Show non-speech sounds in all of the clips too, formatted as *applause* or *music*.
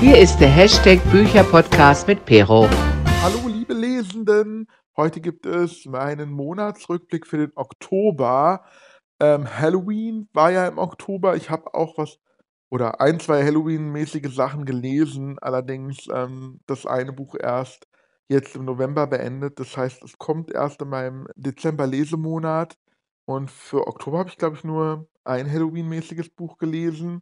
Hier ist der Hashtag Bücherpodcast mit Pero. Hallo liebe Lesenden, heute gibt es meinen Monatsrückblick für den Oktober. Ähm, Halloween war ja im Oktober. Ich habe auch was oder ein, zwei Halloween-mäßige Sachen gelesen, allerdings ähm, das eine Buch erst jetzt im November beendet. Das heißt, es kommt erst in meinem Dezember-Lesemonat. Und für Oktober habe ich, glaube ich, nur ein Halloween-mäßiges Buch gelesen.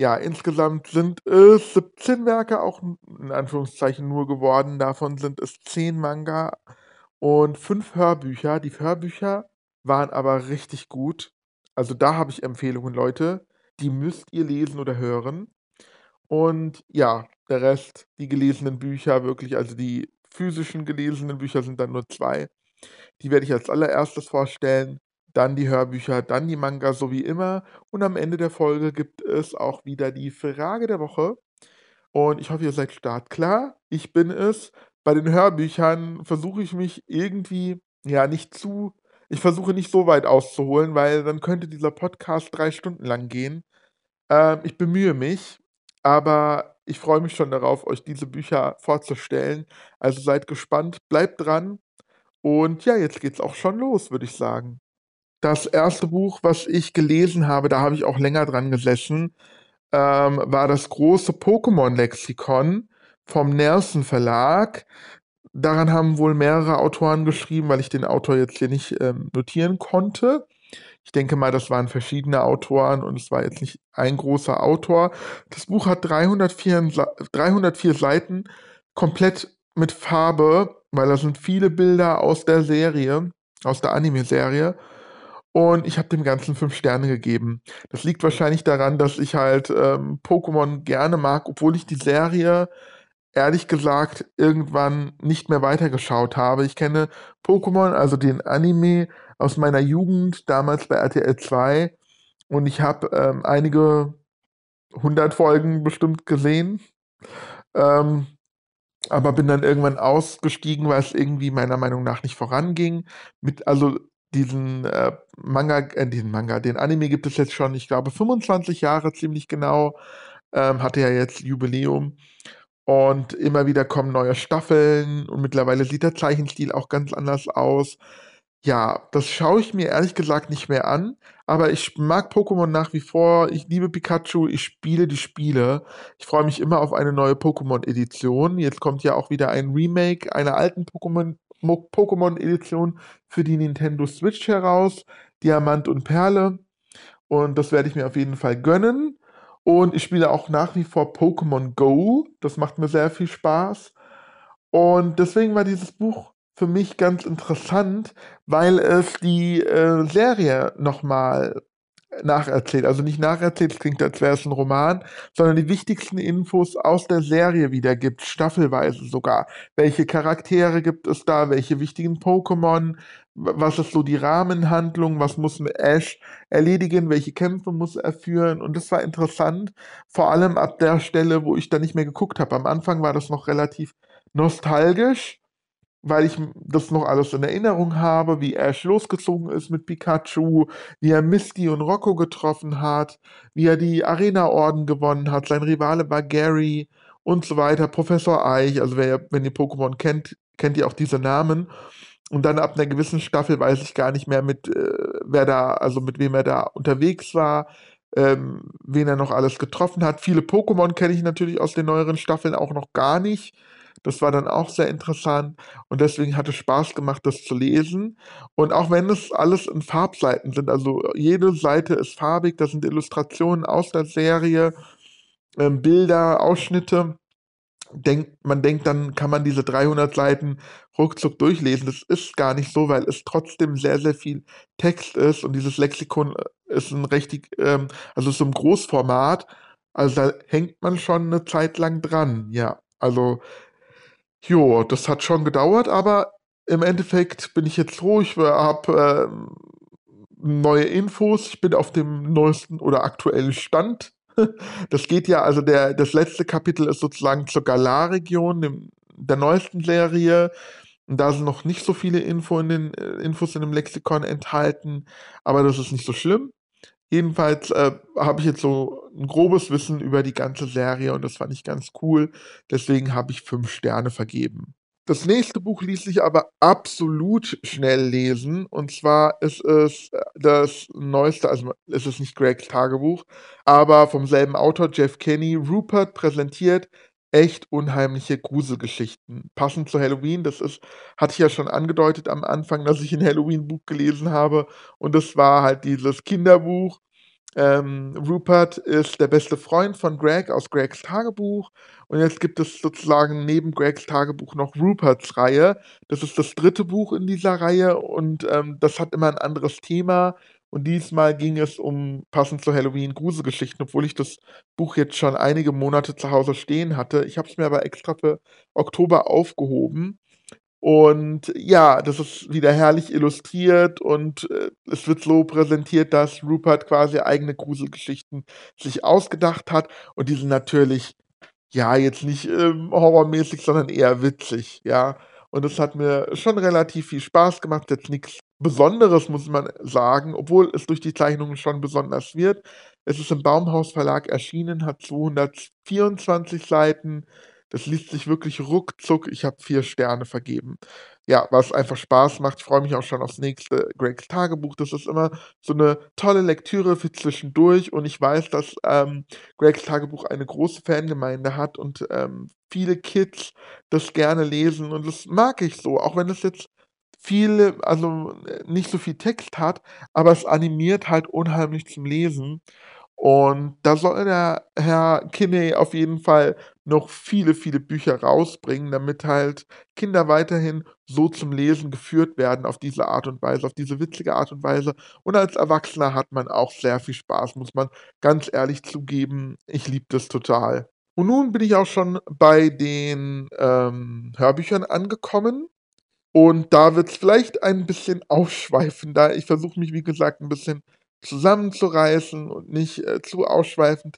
Ja, insgesamt sind es 17 Werke, auch in Anführungszeichen nur geworden. Davon sind es 10 Manga und 5 Hörbücher. Die Hörbücher waren aber richtig gut. Also da habe ich Empfehlungen, Leute. Die müsst ihr lesen oder hören. Und ja, der Rest, die gelesenen Bücher, wirklich, also die physischen gelesenen Bücher sind dann nur zwei. Die werde ich als allererstes vorstellen. Dann die Hörbücher, dann die Manga, so wie immer. Und am Ende der Folge gibt es auch wieder die Frage der Woche. Und ich hoffe, ihr seid startklar. Ich bin es. Bei den Hörbüchern versuche ich mich irgendwie, ja, nicht zu, ich versuche nicht so weit auszuholen, weil dann könnte dieser Podcast drei Stunden lang gehen. Ähm, ich bemühe mich, aber ich freue mich schon darauf, euch diese Bücher vorzustellen. Also seid gespannt, bleibt dran. Und ja, jetzt geht's auch schon los, würde ich sagen. Das erste Buch, was ich gelesen habe, da habe ich auch länger dran gesessen, ähm, war das große Pokémon-Lexikon vom Nelson Verlag. Daran haben wohl mehrere Autoren geschrieben, weil ich den Autor jetzt hier nicht ähm, notieren konnte. Ich denke mal, das waren verschiedene Autoren und es war jetzt nicht ein großer Autor. Das Buch hat 304, 304 Seiten, komplett mit Farbe, weil da sind viele Bilder aus der Serie, aus der Anime-Serie. Und ich habe dem Ganzen fünf Sterne gegeben. Das liegt wahrscheinlich daran, dass ich halt ähm, Pokémon gerne mag, obwohl ich die Serie ehrlich gesagt irgendwann nicht mehr weitergeschaut habe. Ich kenne Pokémon, also den Anime, aus meiner Jugend, damals bei RTL 2. Und ich habe ähm, einige hundert Folgen bestimmt gesehen. Ähm, aber bin dann irgendwann ausgestiegen, weil es irgendwie meiner Meinung nach nicht voranging. Mit, also diesen äh, Manga, äh, diesen Manga, den Anime gibt es jetzt schon, ich glaube, 25 Jahre ziemlich genau. Ähm, hatte ja jetzt Jubiläum. Und immer wieder kommen neue Staffeln und mittlerweile sieht der Zeichenstil auch ganz anders aus. Ja, das schaue ich mir ehrlich gesagt nicht mehr an, aber ich mag Pokémon nach wie vor. Ich liebe Pikachu, ich spiele die Spiele. Ich freue mich immer auf eine neue Pokémon-Edition. Jetzt kommt ja auch wieder ein Remake einer alten Pokémon Pokémon-Edition für die Nintendo Switch heraus. Diamant und Perle. Und das werde ich mir auf jeden Fall gönnen. Und ich spiele auch nach wie vor Pokémon Go. Das macht mir sehr viel Spaß. Und deswegen war dieses Buch für mich ganz interessant, weil es die äh, Serie nochmal nacherzählt. Also nicht nacherzählt, klingt, als wäre es ein Roman, sondern die wichtigsten Infos aus der Serie wiedergibt, staffelweise sogar. Welche Charaktere gibt es da, welche wichtigen Pokémon, was ist so die Rahmenhandlung, was muss Ash erledigen, welche Kämpfe muss er führen. Und das war interessant, vor allem ab der Stelle, wo ich da nicht mehr geguckt habe. Am Anfang war das noch relativ nostalgisch weil ich das noch alles in Erinnerung habe, wie Ash losgezogen ist mit Pikachu, wie er Misty und Rocco getroffen hat, wie er die Arena-Orden gewonnen hat, sein Rivale war Gary und so weiter, Professor Eich, also wer, wenn ihr Pokémon kennt, kennt ihr auch diese Namen. Und dann ab einer gewissen Staffel weiß ich gar nicht mehr, mit äh, wer da, also mit wem er da unterwegs war, ähm, wen er noch alles getroffen hat. Viele Pokémon kenne ich natürlich aus den neueren Staffeln auch noch gar nicht. Das war dann auch sehr interessant und deswegen hat es Spaß gemacht, das zu lesen. Und auch wenn es alles in Farbseiten sind, also jede Seite ist farbig, das sind Illustrationen aus der Serie, ähm, Bilder, Ausschnitte. Denkt, man denkt, dann kann man diese 300 Seiten ruckzuck durchlesen. Das ist gar nicht so, weil es trotzdem sehr, sehr viel Text ist und dieses Lexikon ist ein richtig, ähm, also so ein Großformat. Also da hängt man schon eine Zeit lang dran, ja. Also Jo, das hat schon gedauert, aber im Endeffekt bin ich jetzt. Ich habe äh, neue Infos. Ich bin auf dem neuesten oder aktuellen Stand. *laughs* Das geht ja, also der, das letzte Kapitel ist sozusagen zur Galar-Region, der neuesten Serie. Und da sind noch nicht so viele Info in den, äh, Infos in dem Lexikon enthalten, aber das ist nicht so schlimm. Jedenfalls, äh, habe ich jetzt so 'n grobes Wissen über die ganze Serie und das fand ich ganz cool. Deswegen habe ich 5 Sterne vergeben. Das nächste Buch ließ sich aber absolut schnell lesen. Und zwar ist es, äh, das neueste also, es ist nicht Gregs Tagebuch, aber vom selben Autor, Jeff Kinney. Rupert präsentiert echt unheimliche Gruselgeschichten. Passend zu Halloween, das ist hatte ich ja schon angedeutet am Anfang, dass ich 'n Halloween-Buch gelesen habe und das war halt dieses Kinderbuch. Ähm, Rupert ist der beste Freund von Greg aus Gregs Tagebuch und jetzt gibt es sozusagen neben Gregs Tagebuch noch Ruperts Reihe. Das ist das 3. Buch in dieser Reihe und, ähm, das hat immer 'n anderes Thema. Und diesmal ging es um passend zu Halloween, Gruselgeschichten, obwohl ich das Buch jetzt schon einige Monate zu Hause stehen hatte. Ich habe es mir aber extra für Oktober aufgehoben. Und ja, das ist wieder herrlich illustriert und, äh, es wird so präsentiert, dass Rupert quasi eigene Gruselgeschichten sich ausgedacht hat und die sind natürlich, ja, jetzt nicht, ähm, horrormäßig, sondern eher witzig, ja? Und das hat mir schon relativ viel Spaß gemacht. Jetzt nix Besonderes, muss man sagen, obwohl es durch die Zeichnungen schon besonders wird. Es ist im Baumhaus Verlag erschienen, hat 224 Seiten. Das liest sich wirklich ruckzuck. Ich habe 4 Sterne vergeben. Ja, weil's einfach Spaß macht. Ich freue mich auch schon aufs nächste Gregs Tagebuch. Das ist immer so 'ne tolle Lektüre für zwischendurch und ich weiß, dass, ähm, Gregs Tagebuch eine große Fangemeinde hat und, ähm, viele Kids das gerne lesen und das mag ich so, auch wenn es jetzt viele also, nicht so viel Text hat, aber es animiert halt unheimlich zum Lesen. Und da soll der Herr Kinney auf jeden Fall noch viele, viele Bücher rausbringen, damit halt Kinder weiterhin so zum Lesen geführt werden auf diese Art und Weise, auf diese witzige Art und Weise. Und als Erwachsener hat man auch sehr viel Spaß, muss man ganz ehrlich zugeben. Ich liebe das total. Und nun bin ich auch schon bei den, ähm, Hörbüchern angekommen. Und da wird's vielleicht ein bisschen *laughs* ausschweifender. Ich versuche mich, wie gesagt, 'n bisschen zusammenzureißen und nicht, äh, zu ausschweifend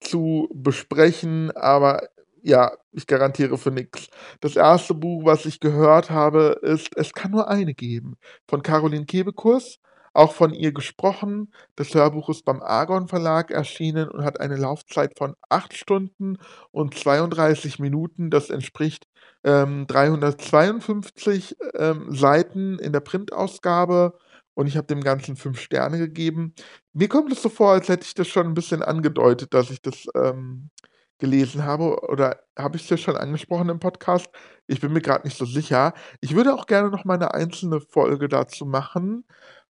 zu besprechen, aber ja, ich garantiere für nix. Das 1. Buch, was ich gehört habe, ist „Es kann nur eine geben“ von Caroline Kebekus, auch von ihr gesprochen. Das Hörbuch ist beim Argon Verlag erschienen und hat eine Laufzeit von 8 Stunden und 32 Minuten. Das entspricht, ähm, 352, ähm, Seiten in der Printausgabe und ich habe dem Ganzen 5 Sterne gegeben. Mir kommt es so vor, als hätte ich das schon 'n bisschen angedeutet, dass ich das, ähm, gelesen habe oder habe ich's hier schon angesprochen im Podcast? Ich bin mir grad nicht so sicher. Ich würde auch gerne noch mal 'ne einzelne Folge dazu machen.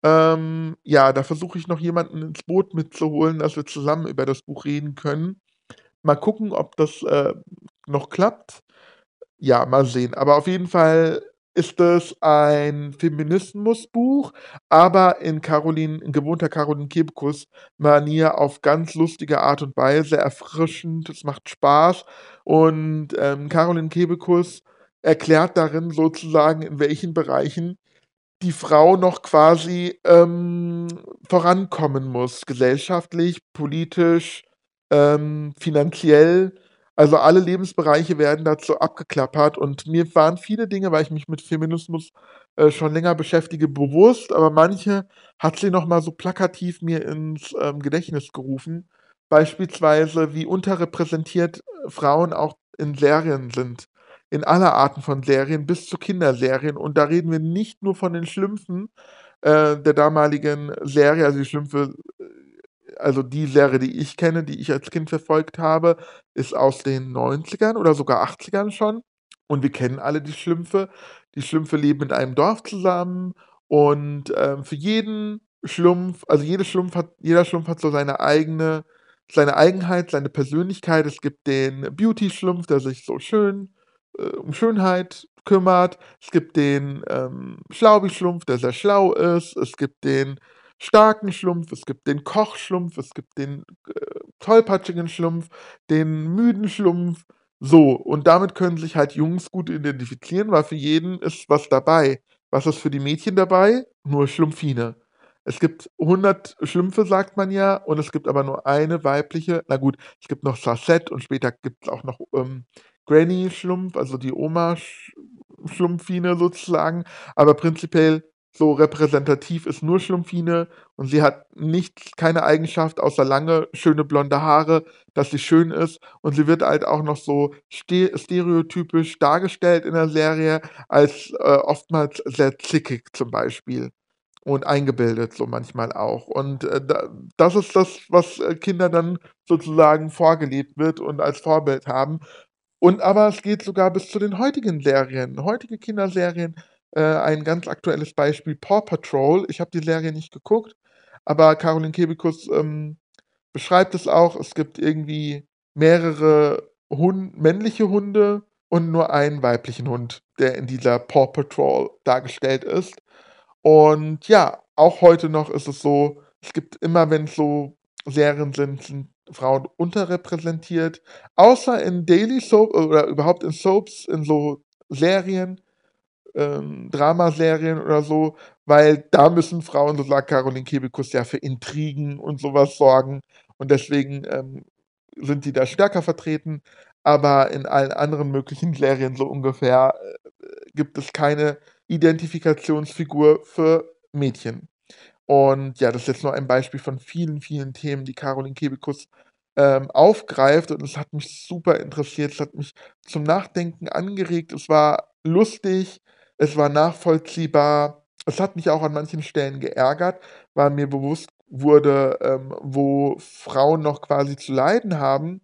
Ähm, ja, da versuche ich noch jemanden ins Boot mitzuholen, dass wir zusammen über das Buch reden können. Mal gucken, ob das, äh, noch klappt. Ja, mal sehen. Aber auf jeden Fall ist es ein Feminismusbuch, aber in Caroline in gewohnter Caroline Kebekus-Manier auf ganz lustige Art und Weise, erfrischend, es macht Spaß. Und, ähm, Caroline Kebekus erklärt darin sozusagen, in welchen Bereichen die Frau noch quasi, ähm, vorankommen muss, gesellschaftlich, politisch, ähm, finanziell. Also, alle Lebensbereiche werden dazu abgeklappert und mir waren viele Dinge, weil ich mich mit Feminismus, äh, schon länger beschäftige, bewusst, aber manche hat sie noch mal so plakativ mir ins, ähm, Gedächtnis gerufen. Beispielsweise, wie unterrepräsentiert, äh, Frauen auch in Serien sind. In aller Arten von Serien bis zu Kinderserien. Und da reden wir nicht nur von den Schlümpfen, äh, der damaligen Serie, also die Schlümpfe äh, also die Serie, die ich kenne, die ich als Kind verfolgt habe, ist aus den 90ern oder sogar 80ern schon. Und wir kennen alle die Schlümpfe. Die Schlümpfe leben in einem Dorf zusammen und, ähm, für jeden Schlumpf also jede Schlumpf hat jeder Schlumpf hat so seine eigene seine Eigenheit, seine Persönlichkeit. Es gibt den Beauty-Schlumpf, der sich so schön äh, um Schönheit kümmert. Es gibt den, ähm, Schlaubi-Schlumpf, der sehr schlau ist. Es gibt den starken Schlumpf, es gibt den Koch-Schlumpf, es gibt den, äh, tollpatschigen Schlumpf, den müden Schlumpf. So, und damit können sich halt Jungs gut identifizieren, weil für jeden ist was dabei. Was ist für die Mädchen dabei? Nur Schlumpfine. Es gibt 100 Schlümpfe, sagt man ja, und es gibt aber nur eine weibliche na gut, es gibt noch Sasette und später gibt's auch noch, ähm, Granny Schlumpf, also die Oma Sch Schlumpfine sozusagen. Aber prinzipiell so repräsentativ ist nur Schlumpfine und sie hat nichts keine Eigenschaft außer lange, schöne blonde Haare, dass sie schön ist und sie wird halt auch noch so ste stereotypisch dargestellt in der Serie als, äh, oftmals sehr zickig zum Beispiel und eingebildet so manchmal auch. Und, äh, da das ist das, was, äh, Kindern dann sozusagen vorgelebt wird und als Vorbild haben. Und aber es geht sogar bis zu den heutigen Serien. Heutige Kinderserien, äh, ein ganz aktuelles Beispiel, Paw Patrol. Ich habe die Serie nicht geguckt, aber Caroline Kebekus, ähm, beschreibt es auch. Es gibt irgendwie mehrere Hun männliche Hunde und nur einen weiblichen Hund, der in dieser Paw Patrol dargestellt ist. Und ja, auch heute noch ist es so, es gibt immer, wenn's so Serien sind, sind Frauen unterrepräsentiert, außer in Daily Soap oder überhaupt in Soaps, in so Serien, ähm, Dramaserien oder so, weil da müssen Frauen, so sagt Caroline Kebekus, ja für Intrigen und so was sorgen und deswegen, ähm, sind die da stärker vertreten, aber in allen anderen möglichen *laughs* Serien so ungefähr, äh, gibt es keine Identifikationsfigur für Mädchen. Und ja, das ist jetzt nur ein Beispiel von vielen, vielen Themen, die Caroline Kebekus, ähm, aufgreift und es hat mich super interessiert. Es hat mich zum Nachdenken angeregt. Es war lustig, es war nachvollziehbar. Es hat mich auch an manchen Stellen geärgert, weil mir bewusst wurde, ähm, wo Frauen noch quasi zu leiden haben,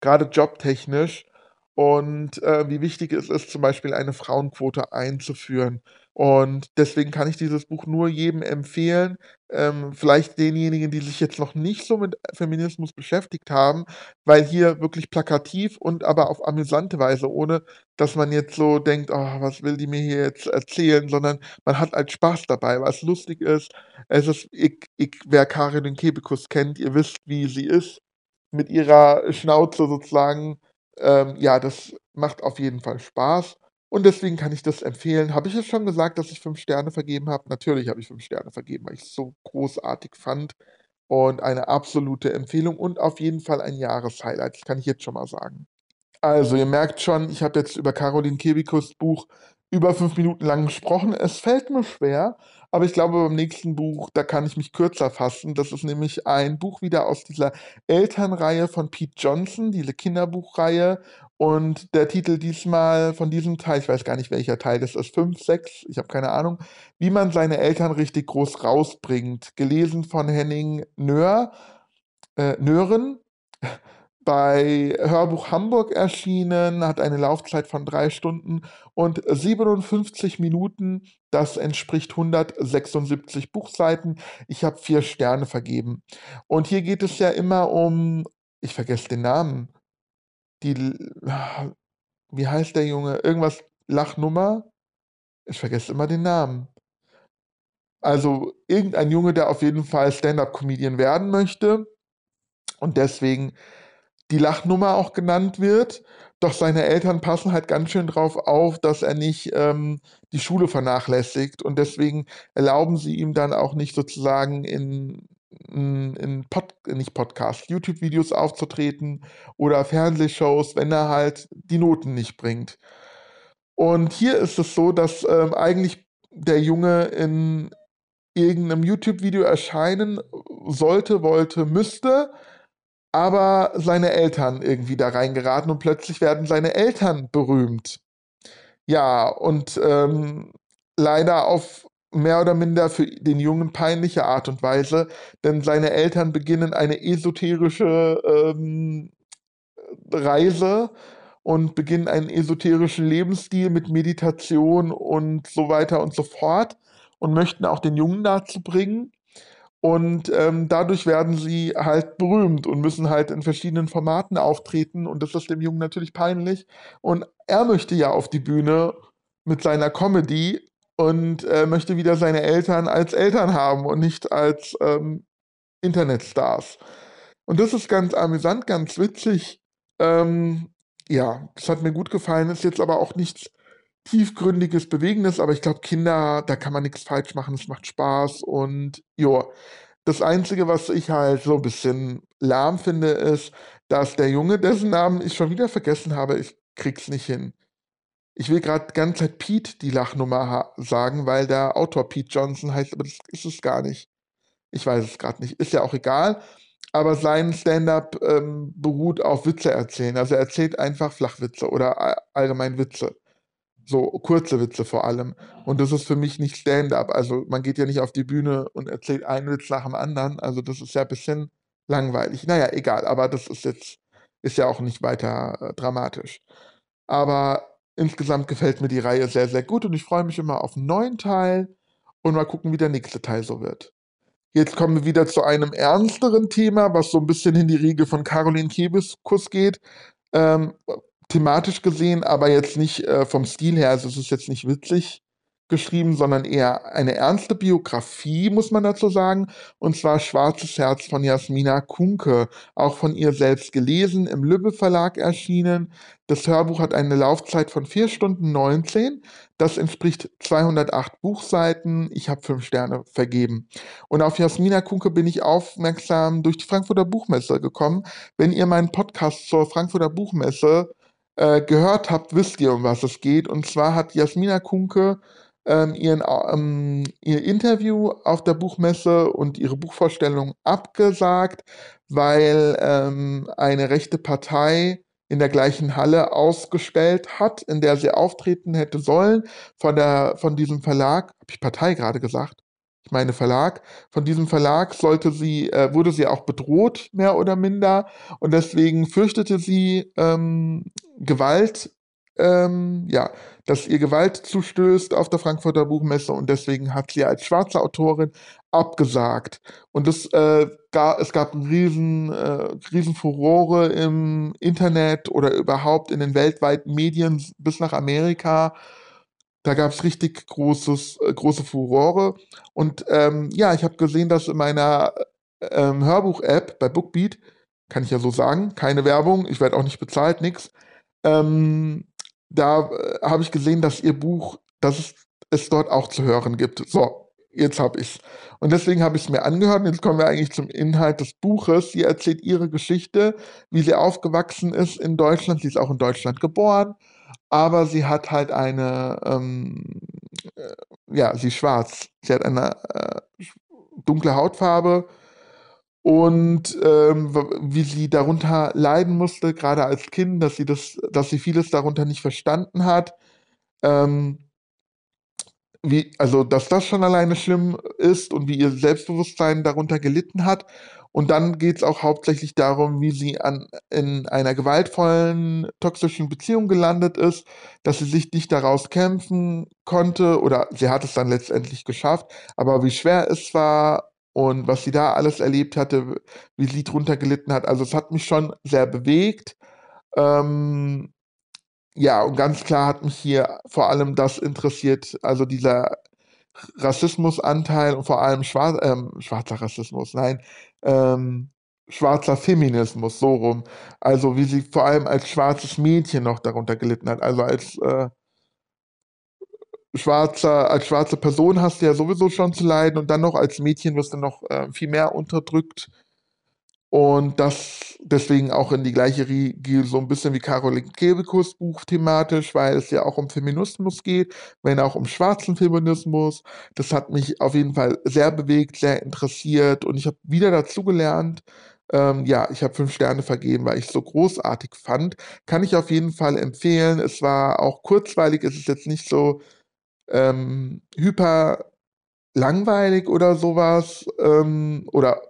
grade jobtechnisch und, äh, wie wichtig es ist, zum Beispiel eine Frauenquote einzuführen. Und deswegen kann ich dieses Buch nur jedem empfehlen, ähm, vielleicht denjenigen, die sich jetzt noch nicht so mit Feminismus beschäftigt haben, weil hier wirklich plakativ und aber auf amüsante Weise, ohne dass man jetzt so denkt: „Oh, was will die mir hier jetzt erzählen?“, sondern man hat halt Spaß dabei, weil's lustig ist. Es ist ich ich wer Caroline Kebekus kennt, ihr wisst, wie sie ist mit ihrer Schnauze sozusagen. Ähm, ja, das macht auf jeden Fall Spaß und deswegen kann ich das empfehlen. Habe ich es schon gesagt, dass ich 5 Sterne vergeben habe? Natürlich habe ich 5 Sterne vergeben, weil ich's so großartig fand und eine absolute Empfehlung und auf jeden Fall ein Jahreshighlight. Das kann ich jetzt schon mal sagen. Also, ihr merkt schon, ich habe jetzt über Caroline Kebekus' Buch über 5 Minuten lang gesprochen. Es fällt mir schwer, aber ich glaube, beim nächsten Buch, da kann ich mich kürzer fassen. Das ist nämlich ein Buch wieder aus dieser Elternreihe von Pete Johnson, diese Kinderbuchreihe. Und der Titel diesmal von diesem Teil, ich weiß gar nicht, welcher Teil das ist, 5, 6, ich habe keine Ahnung, „Wie man seine Eltern richtig groß rausbringt“, gelesen von Henning Nöhr äh, Nöhren, *laughs* bei Hörbuch Hamburg erschienen, hat eine Laufzeit von 3 Stunden und 57 Minuten. Das entspricht 176 Buchseiten. Ich habe 4 Sterne vergeben. Und hier geht es ja immer um ich vergesse den Namen. Die wie heißt der Junge? Irgendwas Lachnummer? Ich vergesse immer den Namen. Also, irgendein Junge, der auf jeden Fall Stand-up-Comedian werden möchte und deswegen die Lachnummer auch genannt wird. Doch seine Eltern passen halt ganz schön drauf auf, dass er nicht, ähm, die Schule vernachlässigt und deswegen erlauben sie ihm dann auch nicht sozusagen in in Pod nicht Podcast, YouTube-Videos aufzutreten oder Fernsehshows, wenn er halt die Noten nicht bringt. Und hier ist es so, dass, ähm, eigentlich der Junge in irgend 'nem YouTube-Video erscheinen sollte, wollte, müsste, aber seine Eltern irgendwie da reingeraten und plötzlich werden seine Eltern berühmt. Ja, und, ähm, leider auf mehr oder minder für den Jungen peinliche Art und Weise, denn seine Eltern beginnen eine esoterische, ähm, Reise und beginnen einen esoterischen Lebensstil mit Meditation und so weiter und so fort und möchten auch den Jungen dazu bringen. Und, ähm, dadurch werden sie halt berühmt und müssen halt in verschiedenen Formaten auftreten und das ist dem Jungen natürlich peinlich. Und er möchte ja auf die Bühne mit seiner Comedy und, äh, möchte wieder seine Eltern als Eltern haben und nicht als, ähm, Internetstars. Und das ist ganz amüsant, ganz witzig. Ähm, ja, das hat mir gut gefallen, ist jetzt aber auch nichts Tiefgründiges, Bewegendes, aber ich glaube, Kinder, da kann man nix falsch machen. Es macht Spaß und ja. Das Einzige, was ich halt so 'n bisschen lahm finde, ist, dass der Junge, dessen Namen ich schon wieder vergessen habe ich kriege es nicht hin. Ich will gerade die ganze Zeit Pete die Lachnummer sagen, weil der Autor Pete Johnson heißt, aber das ist es gar nicht. Ich weiß es gerade nicht. Ist ja auch egal. Aber sein Stand-up ähm, beruht auf Witze erzählen. Also er erzählt einfach Flachwitze oder allgemein Witze. So kurze Witze vor allem. Und das ist für mich nicht Stand-up. Also man geht ja nicht auf die Bühne und erzählt einen Witz nach dem anderen. Also das ist ja ein bisschen langweilig. Naja, egal. Aber das ist jetzt, ist ja auch nicht weiter äh, dramatisch. Aber insgesamt gefällt mir die Reihe sehr, sehr gut und ich freue mich immer auf einen neuen Teil und mal gucken, wie der nächste Teil so wird. Jetzt kommen wir wieder zu einem ernsteren Thema, was so ein bisschen in die Riege von Caroline Kebiskus geht. Ähm, thematisch gesehen, aber jetzt nicht äh, vom Stil her. Also es ist jetzt nicht witzig, geschrieben, sondern eher eine ernste Biografie, muss man dazu sagen. Und zwar Schwarzes Herz von Jasmina Kunke, auch von ihr selbst gelesen, im Lübbe Verlag erschienen. Das Hörbuch hat eine Laufzeit von 4 Stunden 19. Das entspricht 208 Buchseiten. Ich habe fünf Sterne vergeben. Und auf Jasmina Kunke bin ich aufmerksam durch die Frankfurter Buchmesse gekommen. Wenn ihr meinen Podcast zur Frankfurter Buchmesse äh, gehört habt, wisst ihr, um was es geht. Und zwar hat Jasmina Kunke ähm, ihren, ähm, ihr Interview auf der Buchmesse und ihre Buchvorstellung abgesagt, weil ähm, eine rechte Partei in der gleichen Halle ausgestellt hat, in der sie auftreten hätte sollen, von, der, von diesem Verlag, habe ich Partei gerade gesagt? Ich meine Verlag. Von diesem Verlag sollte sie, äh, wurde sie auch bedroht, mehr oder minder, und deswegen fürchtete sie ähm, Gewalt ähm, ja, dass ihr Gewalt zustößt auf der Frankfurter Buchmesse und deswegen hat sie als schwarze Autorin abgesagt. Und das, äh, gar, es gab riesen, äh, riesen Furore im Internet oder überhaupt in den weltweiten Medien bis nach Amerika. Da gab es richtig großes, äh, große Furore. Und ähm, ja, ich habe gesehen, dass in meiner ähm, Hörbuch-App bei Bookbeat, kann ich ja so sagen, keine Werbung, ich werde auch nicht bezahlt, nix, ähm, da äh, habe ich gesehen, dass ihr Buch, dass es, es dort auch zu hören gibt. So, jetzt habe ich es. Und deswegen habe ich es mir angehört. Und jetzt kommen wir eigentlich zum Inhalt des Buches. Sie erzählt ihre Geschichte, wie sie aufgewachsen ist in Deutschland. Sie ist auch in Deutschland geboren, aber sie hat halt eine, ähm, äh, ja, sie ist schwarz. Sie hat eine äh, dunkle Hautfarbe und ähm, wie sie darunter leiden musste, gerade als Kind, dass sie das, dass sie vieles darunter nicht verstanden hat. Ähm, wie, also, dass das schon alleine schlimm ist und wie ihr Selbstbewusstsein darunter gelitten hat. Und dann geht es auch hauptsächlich darum, wie sie an, in einer gewaltvollen, toxischen Beziehung gelandet ist, dass sie sich nicht daraus kämpfen konnte oder sie hat es dann letztendlich geschafft, aber wie schwer es war und was sie da alles erlebt hatte, wie sie drunter gelitten hat. Also es hat mich schon sehr bewegt. Ähm, ja, und ganz klar hat mich hier vor allem das interessiert, also dieser Rassismusanteil und vor allem schwar ähm, schwarzer Rassismus, nein, ähm, schwarzer Feminismus, so rum. Also wie sie vor allem als schwarzes Mädchen noch darunter gelitten hat, also als äh, schwarzer, als schwarze Person hast du ja sowieso schon zu leiden und dann noch als Mädchen wirst du noch äh, viel mehr unterdrückt. Und das deswegen auch in die gleiche Riege, so ein bisschen wie Caroline Kebekus Buch thematisch, weil es ja auch um Feminismus geht, wenn auch um schwarzen Feminismus. Das hat mich auf jeden Fall sehr bewegt, sehr interessiert und ich habe wieder dazugelernt. Ähm, ja, ich habe fünf Sterne vergeben, weil ich es so großartig fand. Kann ich auf jeden Fall empfehlen. Es war auch kurzweilig, es ist jetzt nicht so ähm, hyper langweilig oder sowas ähm, oder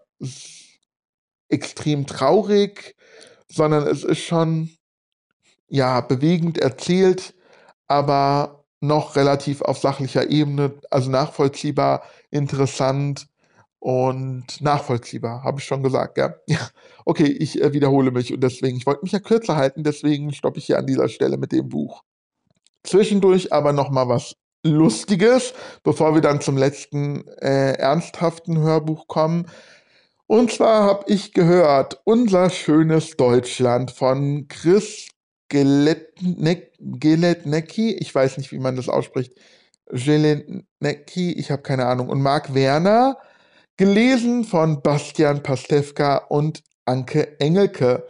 extrem traurig, sondern es ist schon ja bewegend erzählt, aber noch relativ auf sachlicher Ebene, also nachvollziehbar, interessant und nachvollziehbar, habe ich schon gesagt, ja. *laughs* ja. Okay, ich äh, wiederhole mich und deswegen, ich wollte mich ja kürzer halten, deswegen stoppe ich hier an dieser Stelle mit dem Buch. Zwischendurch aber noch mal was Lustiges, bevor wir dann zum letzten äh, ernsthaften Hörbuch kommen. Und zwar habe ich gehört, unser schönes Deutschland von Chris Geletnecki, ich weiß nicht, wie man das ausspricht, Geletnecki, ich habe keine Ahnung, und Marc Werner, gelesen von Bastian Pastewka und Anke Engelke.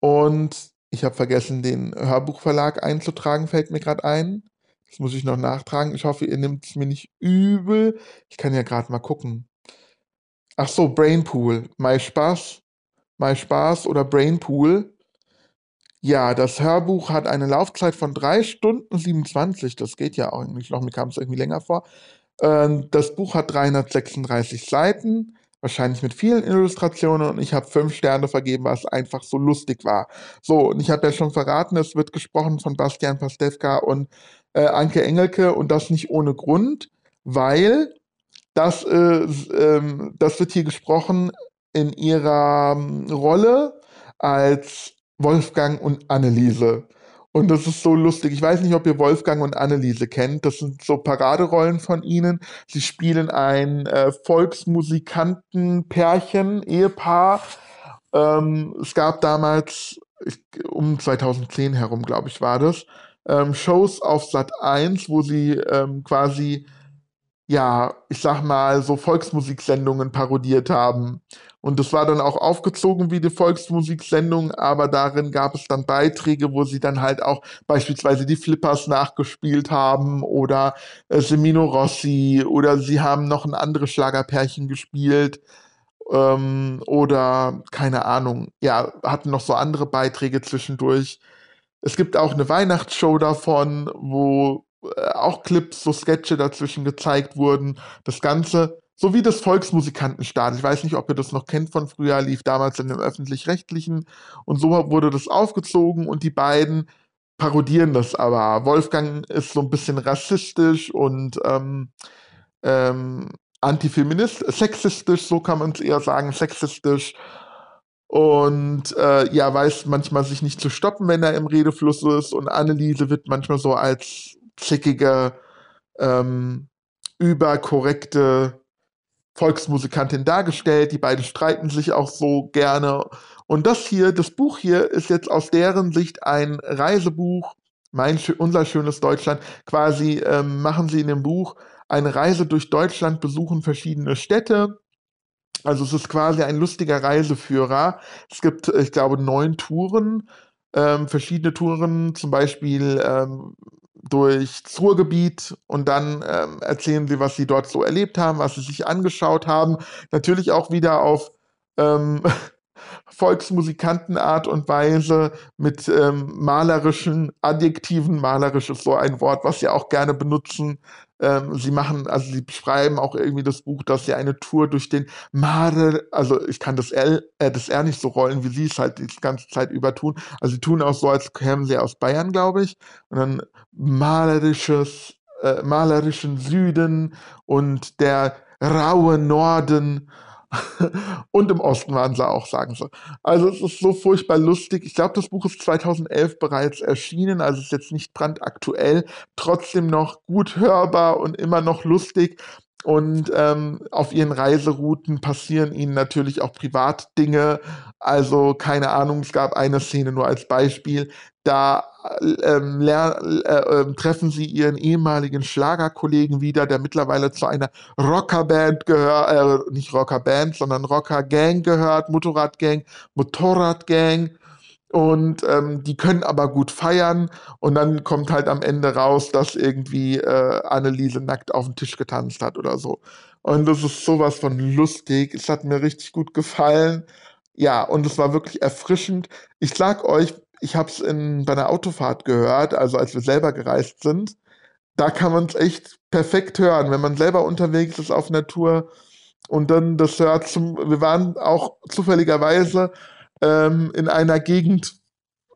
Und Ich habe vergessen, den Hörbuchverlag einzutragen, fällt mir gerade ein. Das muss ich noch nachtragen. Ich hoffe, ihr nehmt es mir nicht übel. Ich kann ja gerade mal gucken. Ach so, Brainpool. My Spaß. My Spaß oder Brainpool. Ja, das Hörbuch hat eine Laufzeit von 3 Stunden 27. Das geht ja auch eigentlich noch. Mir kam es irgendwie länger vor. Ähm, das Buch hat 336 Seiten, wahrscheinlich mit vielen Illustrationen und ich habe fünf Sterne vergeben, was einfach so lustig war. So, und ich habe ja schon verraten, es wird gesprochen von Bastian Pastewka und äh, Anke Engelke und das nicht ohne Grund, weil das, äh, ähm, das wird hier gesprochen in ihrer ähm, Rolle als Wolfgang und Anneliese. Und das ist so lustig. Ich weiß nicht, ob ihr Wolfgang und Anneliese kennt. Das sind so Paraderollen von ihnen. Sie spielen ein äh, Volksmusikanten-Pärchen, Ehepaar. Ähm, es gab damals, ich, um 2010 herum, glaube ich, war das, ähm, Shows auf Sat 1, wo sie ähm, quasi, ja, ich sag mal, so Volksmusiksendungen parodiert haben. Und das war dann auch aufgezogen wie die Volksmusiksendung, aber darin gab es dann Beiträge, wo sie dann halt auch beispielsweise die Flippers nachgespielt haben oder äh, Semino Rossi oder sie haben noch ein anderes Schlagerpärchen gespielt ähm, oder keine Ahnung, ja, hatten noch so andere Beiträge zwischendurch. Es gibt auch eine Weihnachtsshow davon, wo äh, auch Clips, so Sketche dazwischen gezeigt wurden. Das Ganze, so wie das Volksmusikantenstaat. Ich weiß nicht, ob ihr das noch kennt von früher, lief damals in dem öffentlich-rechtlichen. Und so wurde das aufgezogen und die beiden parodieren das aber. Wolfgang ist so ein bisschen rassistisch und ähm, ähm, antifeminist, sexistisch, so kann man es eher sagen, sexistisch und äh, ja, weiß manchmal sich nicht zu stoppen, wenn er im Redefluss ist. Und Anneliese wird manchmal so als zickige, ähm, überkorrekte Volksmusikantin dargestellt. Die beiden streiten sich auch so gerne. Und das hier, das Buch hier, ist jetzt aus deren Sicht ein Reisebuch. Mein, unser schönes Deutschland. Quasi ähm, machen sie in dem Buch eine Reise durch Deutschland, besuchen verschiedene Städte also es ist quasi ein lustiger Reiseführer. Es gibt, ich glaube, neun Touren, ähm, verschiedene Touren, zum Beispiel ähm, durchs Ruhrgebiet und dann ähm, erzählen sie, was sie dort so erlebt haben, was sie sich angeschaut haben. Natürlich auch wieder auf ähm, *laughs* Volksmusikantenart und Weise mit ähm, malerischen Adjektiven. Malerisch ist so ein Wort, was sie auch gerne benutzen. Ähm, sie machen, also sie beschreiben auch irgendwie das Buch, dass sie eine Tour durch den Mare, also ich kann das L, äh, das R nicht so rollen, wie sie es halt die ganze Zeit über tun. Also sie tun auch so, als kämen sie aus Bayern, glaube ich. Und dann malerisches, äh, malerischen Süden und der raue Norden *laughs* und im Osten waren sie auch, sagen sie. Also es ist so furchtbar lustig. Ich glaube, das Buch ist 2011 bereits erschienen, also ist jetzt nicht brandaktuell, trotzdem noch gut hörbar und immer noch lustig. Und ähm, auf ihren Reiserouten passieren ihnen natürlich auch Privatdinge. Also keine Ahnung, es gab eine Szene nur als Beispiel. Da ähm, äh, äh, treffen sie ihren ehemaligen Schlagerkollegen wieder, der mittlerweile zu einer Rockerband gehört, äh, nicht Rockerband, sondern Rockergang gehört, Motorradgang, Motorradgang und ähm, die können aber gut feiern und dann kommt halt am Ende raus, dass irgendwie äh, Anneliese nackt auf den Tisch getanzt hat oder so. Und das ist sowas von lustig. Es hat mir richtig gut gefallen. Ja, und es war wirklich erfrischend. Ich sag euch, ich habe es bei einer Autofahrt gehört, also als wir selber gereist sind. Da kann man es echt perfekt hören, wenn man selber unterwegs ist auf Natur und dann das hört. Zum, wir waren auch zufälligerweise ähm, in einer Gegend,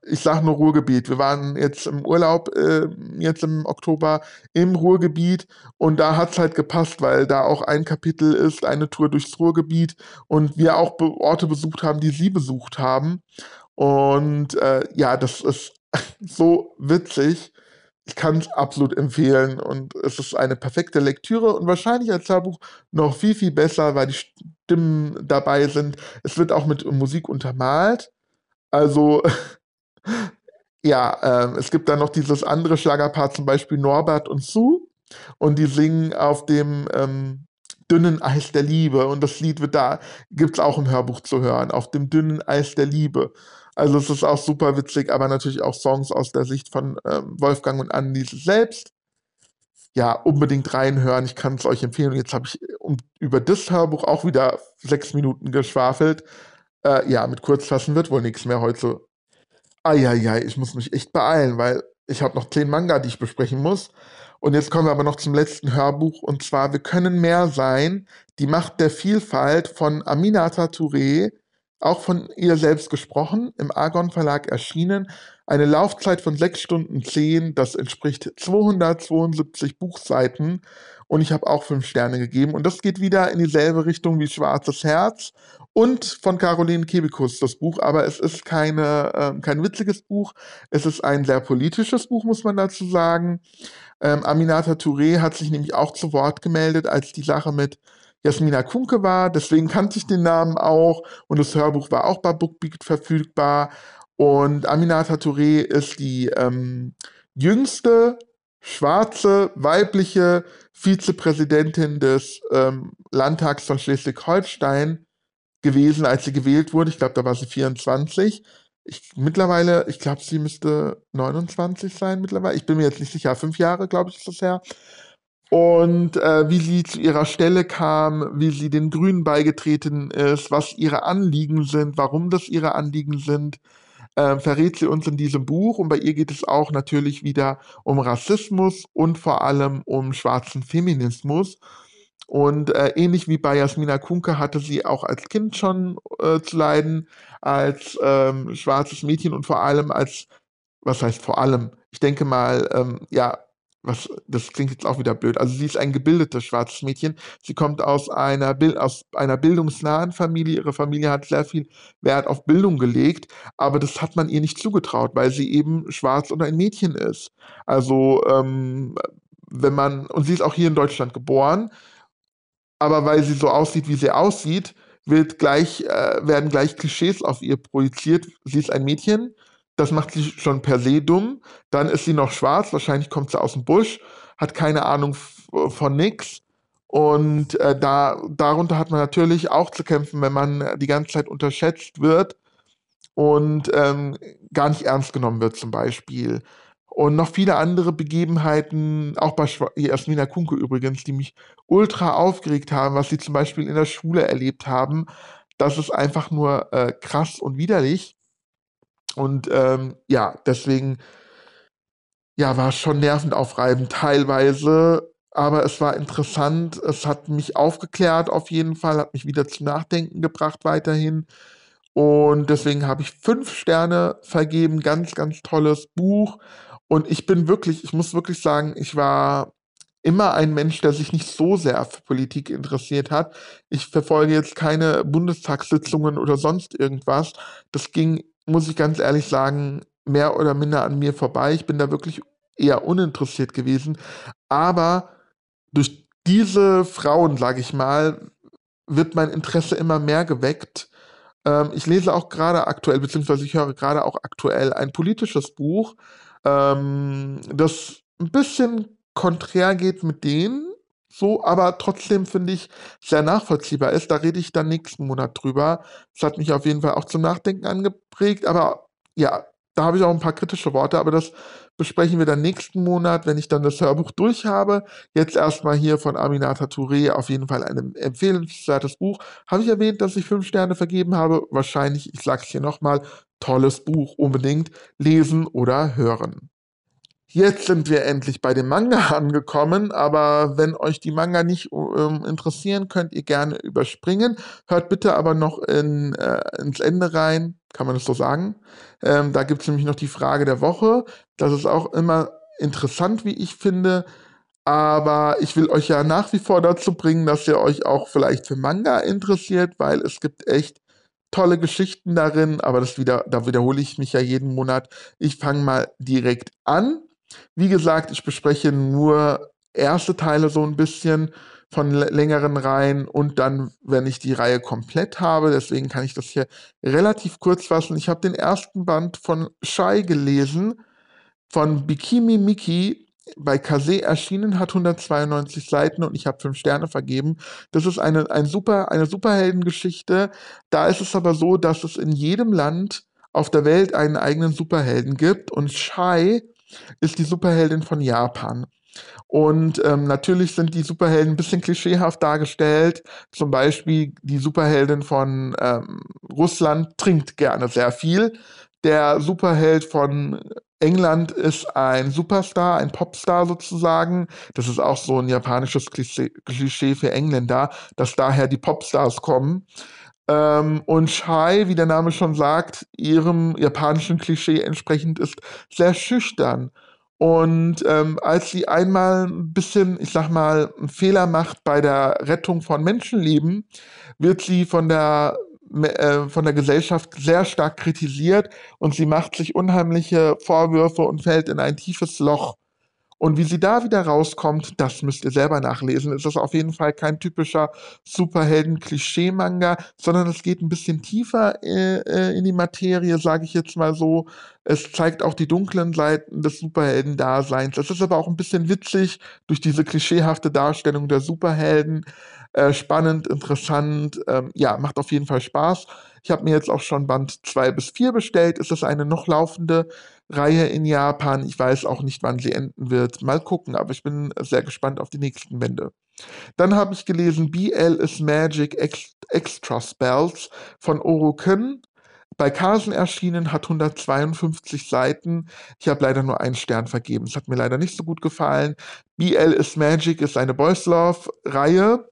ich sage nur Ruhrgebiet. Wir waren jetzt im Urlaub, äh, jetzt im Oktober im Ruhrgebiet und da hat es halt gepasst, weil da auch ein Kapitel ist, eine Tour durchs Ruhrgebiet und wir auch Be Orte besucht haben, die sie besucht haben. Und äh, ja, das ist *laughs* so witzig. Ich kann es absolut empfehlen und es ist eine perfekte Lektüre und wahrscheinlich als Hörbuch noch viel, viel besser, weil die Stimmen dabei sind. Es wird auch mit Musik untermalt. Also, *laughs* ja, äh, es gibt dann noch dieses andere Schlagerpaar, zum Beispiel Norbert und Sue. Und die singen auf dem ähm, dünnen Eis der Liebe. Und das Lied wird da, gibt es auch im Hörbuch zu hören, auf dem dünnen Eis der Liebe. Also es ist auch super witzig, aber natürlich auch Songs aus der Sicht von ähm, Wolfgang und Anneliese selbst. Ja, unbedingt reinhören. Ich kann es euch empfehlen. Jetzt habe ich um, über das Hörbuch auch wieder sechs Minuten geschwafelt. Äh, ja, mit Kurzfassen wird wohl nichts mehr heute. Eieiei, ich muss mich echt beeilen, weil ich habe noch zehn Manga, die ich besprechen muss. Und jetzt kommen wir aber noch zum letzten Hörbuch und zwar Wir können mehr sein, die Macht der Vielfalt von Aminata Touré, auch von ihr selbst gesprochen, im Argon Verlag erschienen. Eine Laufzeit von sechs Stunden zehn, das entspricht 272 Buchseiten und ich habe auch fünf Sterne gegeben. Und das geht wieder in dieselbe Richtung wie Schwarzes Herz und von Caroline Kebekus das Buch, aber es ist keine, äh, kein witziges Buch. Es ist ein sehr politisches Buch, muss man dazu sagen. Ähm, Aminata Touré hat sich nämlich auch zu Wort gemeldet, als die Sache mit Jasmina Kunke war. Deswegen kannte ich den Namen auch und das Hörbuch war auch bei Bookbeat verfügbar. Und Aminata Touré ist die ähm, jüngste schwarze weibliche Vizepräsidentin des ähm, Landtags von Schleswig-Holstein gewesen, als sie gewählt wurde. Ich glaube, da war sie 24. Ich, mittlerweile, ich glaube, sie müsste 29 sein mittlerweile. Ich bin mir jetzt nicht sicher. Fünf Jahre, glaube ich, ist das her. Und äh, wie sie zu ihrer Stelle kam, wie sie den Grünen beigetreten ist, was ihre Anliegen sind, warum das ihre Anliegen sind, äh, verrät sie uns in diesem Buch. Und bei ihr geht es auch natürlich wieder um Rassismus und vor allem um schwarzen Feminismus. Und äh, ähnlich wie bei Jasmina Kunke hatte sie auch als Kind schon äh, zu leiden, als ähm, schwarzes Mädchen und vor allem als, was heißt vor allem? Ich denke mal, ähm, ja, was, das klingt jetzt auch wieder blöd. Also sie ist ein gebildetes schwarzes Mädchen. Sie kommt aus einer, aus einer bildungsnahen Familie. Ihre Familie hat sehr viel Wert auf Bildung gelegt, aber das hat man ihr nicht zugetraut, weil sie eben schwarz und ein Mädchen ist. Also ähm, wenn man, und sie ist auch hier in Deutschland geboren, aber weil sie so aussieht, wie sie aussieht, wird gleich, äh, werden gleich Klischees auf ihr projiziert. Sie ist ein Mädchen, das macht sie schon per se dumm. Dann ist sie noch schwarz, wahrscheinlich kommt sie aus dem Busch, hat keine Ahnung von nix. Und äh, da, darunter hat man natürlich auch zu kämpfen, wenn man die ganze Zeit unterschätzt wird und ähm, gar nicht ernst genommen wird, zum Beispiel. Und noch viele andere Begebenheiten, auch bei Jasmina Kunke übrigens, die mich ultra aufgeregt haben, was sie zum Beispiel in der Schule erlebt haben. Das ist einfach nur äh, krass und widerlich. Und ähm, ja, deswegen ja, war schon nervend aufreibend teilweise, aber es war interessant. Es hat mich aufgeklärt auf jeden Fall, hat mich wieder zum Nachdenken gebracht weiterhin. Und deswegen habe ich fünf Sterne vergeben. Ganz, ganz tolles Buch. Und ich bin wirklich, ich muss wirklich sagen, ich war immer ein Mensch, der sich nicht so sehr für Politik interessiert hat. Ich verfolge jetzt keine Bundestagssitzungen oder sonst irgendwas. Das ging, muss ich ganz ehrlich sagen, mehr oder minder an mir vorbei. Ich bin da wirklich eher uninteressiert gewesen. Aber durch diese Frauen, sage ich mal, wird mein Interesse immer mehr geweckt. Ähm, ich lese auch gerade aktuell, beziehungsweise ich höre gerade auch aktuell ein politisches Buch, ähm, das ein bisschen konträr geht mit denen, so, aber trotzdem finde ich sehr nachvollziehbar ist. Da rede ich dann nächsten Monat drüber. Das hat mich auf jeden Fall auch zum Nachdenken angeprägt, aber ja, da habe ich auch ein paar kritische Worte, aber das besprechen wir dann nächsten Monat, wenn ich dann das Hörbuch durch habe. Jetzt erstmal hier von Aminata Touré auf jeden Fall ein empfehlenswertes Buch. Habe ich erwähnt, dass ich fünf Sterne vergeben habe? Wahrscheinlich, ich sage es hier nochmal, tolles Buch unbedingt lesen oder hören. Jetzt sind wir endlich bei dem Manga *laughs* angekommen, aber wenn euch die Manga nicht ähm, interessieren, könnt ihr gerne überspringen. Hört bitte aber noch in, äh, ins Ende rein, kann man das so sagen. Ähm, da gibt es nämlich noch die Frage der Woche. Das ist auch immer interessant, wie ich finde. Aber ich will euch ja nach wie vor dazu bringen, dass ihr euch auch vielleicht für Manga interessiert, weil es gibt echt tolle Geschichten darin, aber das wieder, da wiederhole ich mich ja jeden Monat. Ich fange mal direkt an. Wie gesagt, ich bespreche nur erste Teile so ein bisschen von längeren Reihen und dann, wenn ich die Reihe komplett habe, deswegen kann ich das hier relativ kurz fassen. Ich habe den ersten Band von Shai gelesen, von Bikini Miki bei Kase erschienen, hat 192 Seiten und ich habe fünf Sterne vergeben. Das ist eine, ein super, eine Superheldengeschichte. Da ist es aber so, dass es in jedem Land auf der Welt einen eigenen Superhelden gibt und Shai ist die Superheldin von Japan. Und ähm, natürlich sind die Superhelden ein bisschen klischeehaft dargestellt. Zum Beispiel die Superheldin von ähm, Russland trinkt gerne sehr viel. Der Superheld von England ist ein Superstar, ein Popstar sozusagen. Das ist auch so ein japanisches Klischee für Engländer, dass daher die Popstars kommen. Ähm, und Shai, wie der Name schon sagt, ihrem japanischen Klischee entsprechend ist sehr schüchtern. Und ähm, als sie einmal ein bisschen, ich sag mal, einen Fehler macht bei der Rettung von Menschenleben, wird sie von der äh, von der Gesellschaft sehr stark kritisiert und sie macht sich unheimliche Vorwürfe und fällt in ein tiefes Loch. Und wie sie da wieder rauskommt, das müsst ihr selber nachlesen. Es ist auf jeden Fall kein typischer Superhelden-Klischee-Manga, sondern es geht ein bisschen tiefer äh, äh in die Materie, sage ich jetzt mal so. Es zeigt auch die dunklen Seiten des Superhelden-Daseins. Es ist aber auch ein bisschen witzig durch diese klischeehafte Darstellung der Superhelden. Äh, spannend, interessant, ähm, ja, macht auf jeden Fall Spaß. Ich habe mir jetzt auch schon Band 2 bis 4 bestellt. Es ist eine noch laufende Reihe in Japan. Ich weiß auch nicht, wann sie enden wird. Mal gucken, aber ich bin sehr gespannt auf die nächsten Bände. Dann habe ich gelesen BL is Magic Extra Spells von Oroken. Bei Carlsen erschienen, hat 152 Seiten. Ich habe leider nur einen Stern vergeben. Es hat mir leider nicht so gut gefallen. BL is Magic ist eine Boys Love-Reihe.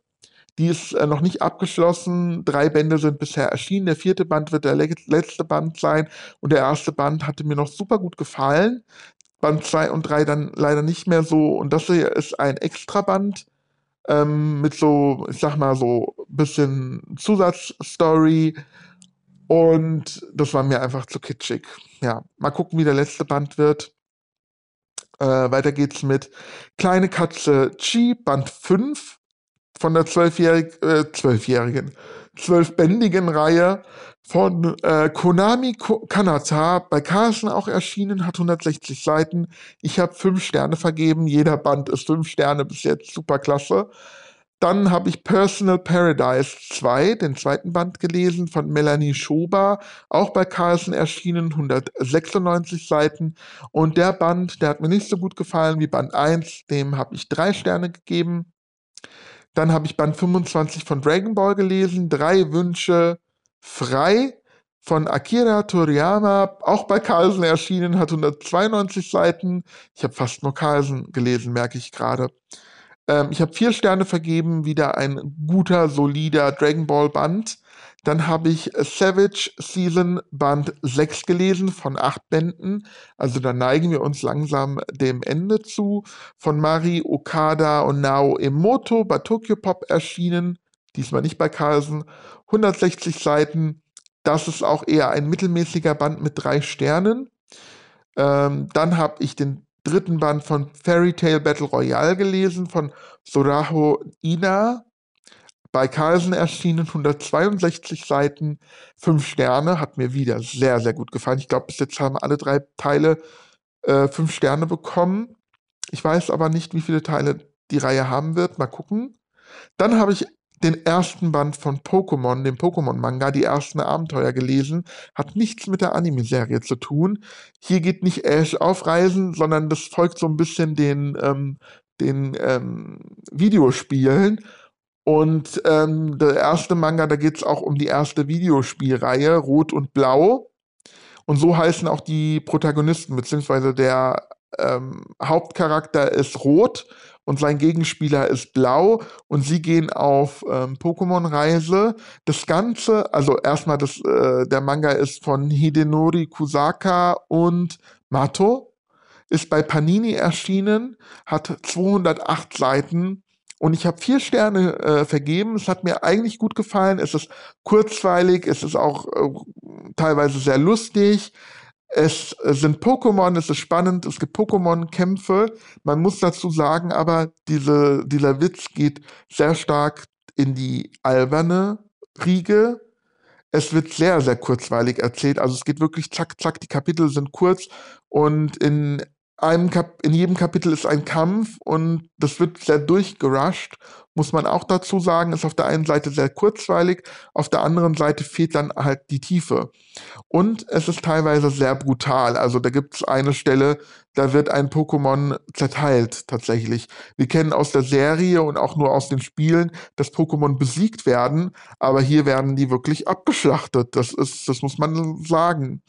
Die ist äh, noch nicht abgeschlossen. Drei Bände sind bisher erschienen. Der vierte Band wird der le letzte Band sein. Und der erste Band hatte mir noch super gut gefallen. Band 2 und 3 dann leider nicht mehr so. Und das hier ist ein Extraband ähm, mit so, ich sag mal, so ein bisschen Zusatzstory. Und das war mir einfach zu kitschig. Ja, mal gucken, wie der letzte Band wird. Äh, weiter geht's mit Kleine Katze Chi, Band 5 von der zwölfjährigen, äh, zwölfjährigen, zwölfbändigen Reihe von äh, Konami Kanata, bei Carlsen auch erschienen, hat 160 Seiten. Ich habe fünf Sterne vergeben, jeder Band ist fünf Sterne bis jetzt, super klasse. Dann habe ich Personal Paradise 2, den zweiten Band gelesen von Melanie Schober, auch bei Carlsen erschienen, 196 Seiten. Und der Band, der hat mir nicht so gut gefallen wie Band 1, dem habe ich drei Sterne gegeben. Dann habe ich Band 25 von Dragon Ball gelesen, Drei Wünsche frei von Akira Toriyama, auch bei Carlsen erschienen, hat 192 Seiten. Ich habe fast nur Carlsen gelesen, merke ich gerade. Ähm, ich habe vier Sterne vergeben, wieder ein guter, solider Dragon Ball Band. Dann habe ich Savage Season Band 6 gelesen von acht Bänden. Also da neigen wir uns langsam dem Ende zu. Von Mari Okada und Nao Emoto bei Tokyo Pop erschienen. Diesmal nicht bei Carlsen. 160 Seiten. Das ist auch eher ein mittelmäßiger Band mit drei Sternen. Ähm, dann habe ich den dritten Band von Fairy Tale Battle Royale gelesen von Soraho Ina bei Carlsen erschienen 162 Seiten, 5 Sterne, hat mir wieder sehr, sehr gut gefallen. Ich glaube, bis jetzt haben alle drei Teile äh, 5 Sterne bekommen. Ich weiß aber nicht, wie viele Teile die Reihe haben wird. Mal gucken. Dann habe ich den ersten Band von Pokémon, dem Pokémon-Manga, die ersten Abenteuer gelesen. Hat nichts mit der Anime-Serie zu tun. Hier geht nicht Ash auf Reisen, sondern das folgt so ein bisschen den, ähm, den ähm, Videospielen. Und ähm, der erste Manga, da geht es auch um die erste Videospielreihe, Rot und Blau. Und so heißen auch die Protagonisten, beziehungsweise der ähm, Hauptcharakter ist rot und sein Gegenspieler ist blau und sie gehen auf ähm, Pokémon-Reise. Das Ganze, also erstmal das, äh, der Manga ist von Hidenori Kusaka und Mato, ist bei Panini erschienen, hat 208 Seiten und ich habe vier Sterne äh, vergeben. Es hat mir eigentlich gut gefallen. Es ist kurzweilig, es ist auch äh, teilweise sehr lustig. Es, sind Pokémon, es ist spannend, es gibt Pokémon-Kämpfe. Man muss dazu sagen, aber diese, dieser Witz geht sehr stark in die alberne Riege. Es wird sehr, sehr kurzweilig erzählt. Also es geht wirklich zack, zack, die Kapitel sind kurz und in einem Kap in jedem Kapitel ist ein Kampf und das wird sehr durchgerusht, muss man auch dazu sagen, ist auf der einen Seite sehr kurzweilig, auf der anderen Seite fehlt dann halt die Tiefe. Und es ist teilweise sehr brutal. Also da gibt es eine Stelle, da wird ein Pokémon zerteilt tatsächlich. Wir kennen aus der Serie und auch nur aus den Spielen, dass Pokémon besiegt werden, aber hier werden die wirklich abgeschlachtet. Das ist, das muss man sagen.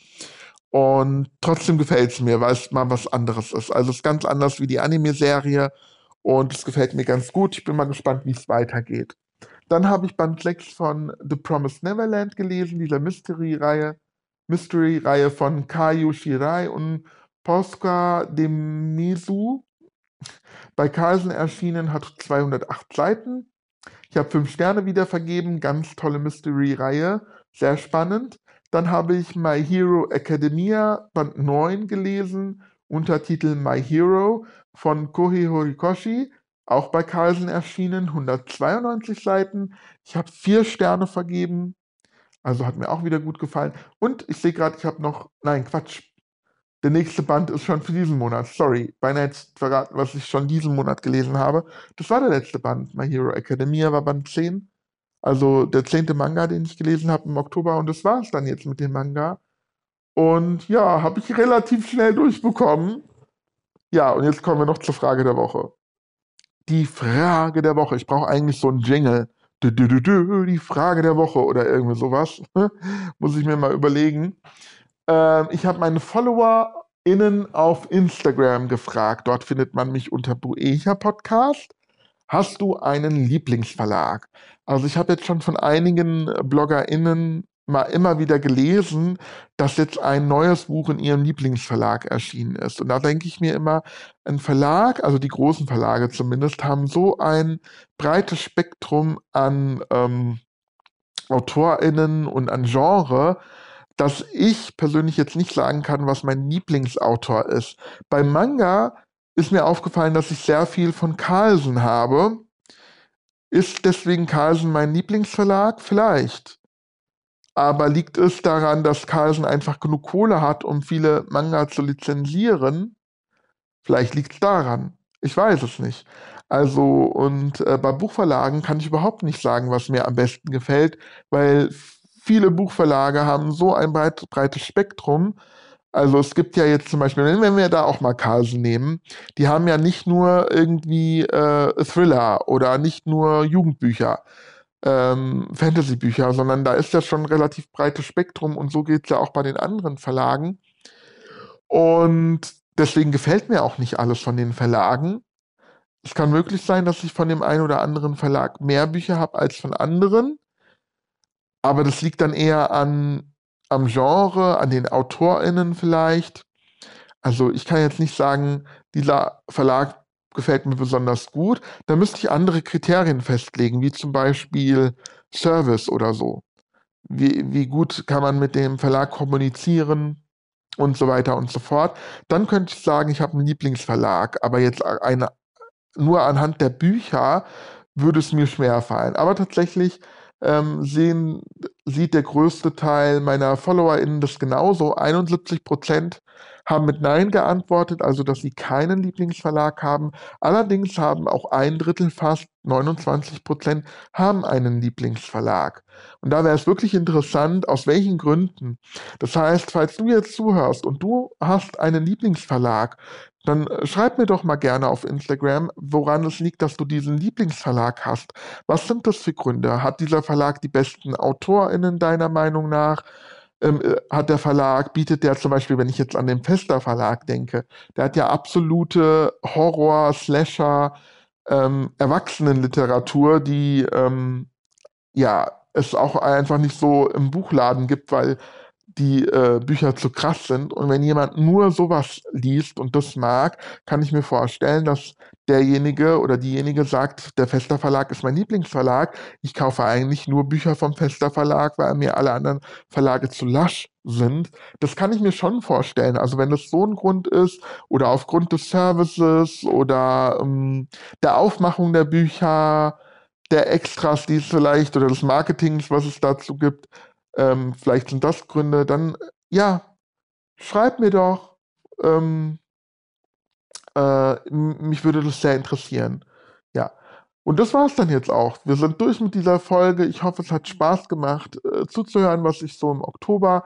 Und trotzdem gefällt es mir, weil es mal was anderes ist. Also es ist ganz anders wie die Anime-Serie und es gefällt mir ganz gut. Ich bin mal gespannt, wie es weitergeht. Dann habe ich Band 6 von The Promised Neverland gelesen, dieser Mystery-Reihe. Mystery-Reihe von Kayu Shirai und Posca Demisu. Bei Carlsen erschienen, hat 208 Seiten. Ich habe fünf Sterne wieder vergeben, ganz tolle Mystery-Reihe, sehr spannend. Dann habe ich My Hero Academia Band 9 gelesen, Untertitel My Hero von Kohei Horikoshi, auch bei Carlsen erschienen, 192 Seiten. Ich habe vier Sterne vergeben, also hat mir auch wieder gut gefallen. Und ich sehe gerade, ich habe noch, nein, Quatsch. Der nächste Band ist schon für diesen Monat. Sorry, beinahe jetzt verraten, was ich schon diesen Monat gelesen habe. Das war der letzte Band. My Hero Academia war Band 10. Also der zehnte Manga, den ich gelesen habe im Oktober und das war es dann jetzt mit dem Manga. Und ja, habe ich relativ schnell durchbekommen. Ja, und jetzt kommen wir noch zur Frage der Woche. Die Frage der Woche. Ich brauche eigentlich so einen Jingle. Du, du, du, die Frage der Woche oder irgendwie sowas. *laughs* Muss ich mir mal überlegen. Ähm, ich habe meine FollowerInnen auf Instagram gefragt. Dort findet man mich unter Buecha Podcast. Hast du einen Lieblingsverlag? Also ich habe jetzt schon von einigen äh, BloggerInnen mal immer wieder gelesen, dass jetzt ein neues Buch in ihrem Lieblingsverlag erschienen ist. Und da denke ich mir immer, ein Verlag, also die großen Verlage zumindest, haben so ein breites Spektrum an ähm, AutorInnen und an Genre, dass ich persönlich jetzt nicht sagen kann, was mein Lieblingsautor ist. Beim Manga ist mir aufgefallen, dass ich sehr viel von Carlsen habe. Ist deswegen Carlsen mein Lieblingsverlag? Vielleicht. Aber liegt es daran, dass Carlsen einfach genug Kohle hat, um viele Manga zu lizenzieren? Vielleicht liegt es daran. Ich weiß es nicht. Also, und äh, bei Buchverlagen kann ich überhaupt nicht sagen, was mir am besten gefällt, weil viele Buchverlage haben so ein breit, breites Spektrum, also es gibt ja jetzt zum Beispiel, wenn wir da auch mal Carlsen nehmen, die haben ja nicht nur irgendwie äh, Thriller oder nicht nur Jugendbücher, ähm, Fantasy-Bücher, sondern da ist ja schon ein relativ breites Spektrum und so geht es ja auch bei den anderen Verlagen. Und deswegen gefällt mir auch nicht alles von den Verlagen. Es kann möglich sein, dass ich von dem einen oder anderen Verlag mehr Bücher habe als von anderen. Aber das liegt dann eher an am Genre, an den AutorInnen vielleicht. Also ich kann jetzt nicht sagen, dieser Verlag gefällt mir besonders gut. Da müsste ich andere Kriterien festlegen, wie zum Beispiel Service oder so. Wie, wie gut kann man mit dem Verlag kommunizieren und so weiter und so fort. Dann könnte ich sagen, ich habe einen Lieblingsverlag, aber jetzt eine, nur anhand der Bücher würde es mir schwer fallen. Aber tatsächlich ähm, sehen, sieht der größte Teil meiner FollowerInnen das genauso. 71 Prozent haben mit Nein geantwortet, also dass sie keinen Lieblingsverlag haben. Allerdings haben auch ein Drittel, fast 29 Prozent, haben einen Lieblingsverlag. Und da wäre es wirklich interessant, aus welchen Gründen. Das heißt, falls du jetzt zuhörst und du hast einen Lieblingsverlag, dann äh, schreib mir doch mal gerne auf Instagram, woran es liegt, dass du diesen Lieblingsverlag hast. Was sind das für Gründe? Hat dieser Verlag die besten AutorInnen deiner Meinung nach? Ähm, äh, hat der Verlag, bietet der zum Beispiel, wenn ich jetzt an den Fester Verlag denke, der hat ja absolute Horror, Slasher, ähm, Erwachsenenliteratur, die ähm, ja es auch einfach nicht so im Buchladen gibt, weil die äh, Bücher zu krass sind. Und wenn jemand nur sowas liest und das mag, kann ich mir vorstellen, dass derjenige oder diejenige sagt, der Fester Verlag ist mein Lieblingsverlag. Ich kaufe eigentlich nur Bücher vom Fester Verlag, weil mir alle anderen Verlage zu lasch sind. Das kann ich mir schon vorstellen. Also wenn das so ein Grund ist oder aufgrund des Services oder ähm, der Aufmachung der Bücher, der Extras, die es vielleicht oder des Marketings, was es dazu gibt, ähm, vielleicht sind das Gründe, dann ja, schreib mir doch. Ähm, Äh, mich würde das sehr interessieren. Ja. Und das war es dann jetzt auch. Wir sind durch mit dieser Folge. Ich hoffe, es hat Spaß gemacht, äh, zuzuhören, was ich so im Oktober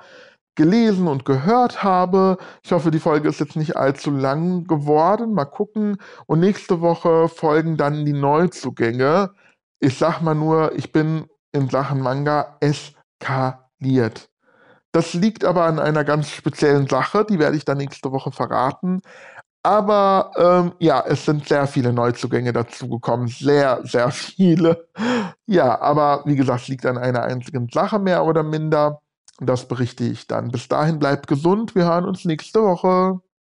gelesen und gehört habe. Ich hoffe, die Folge ist jetzt nicht allzu lang geworden. Mal gucken. Und nächste Woche folgen dann die Neuzugänge. Ich sag mal nur, ich bin in Sachen Manga eskaliert. Das liegt aber an einer ganz speziellen Sache, die werde ich dann nächste Woche verraten. Aber ähm, ja, es sind sehr viele Neuzugänge dazugekommen, sehr, sehr viele. Ja, aber wie gesagt, es liegt an einer einzigen Sache mehr oder minder. Das berichte ich dann. Bis dahin bleibt gesund. Wir hören uns nächste Woche.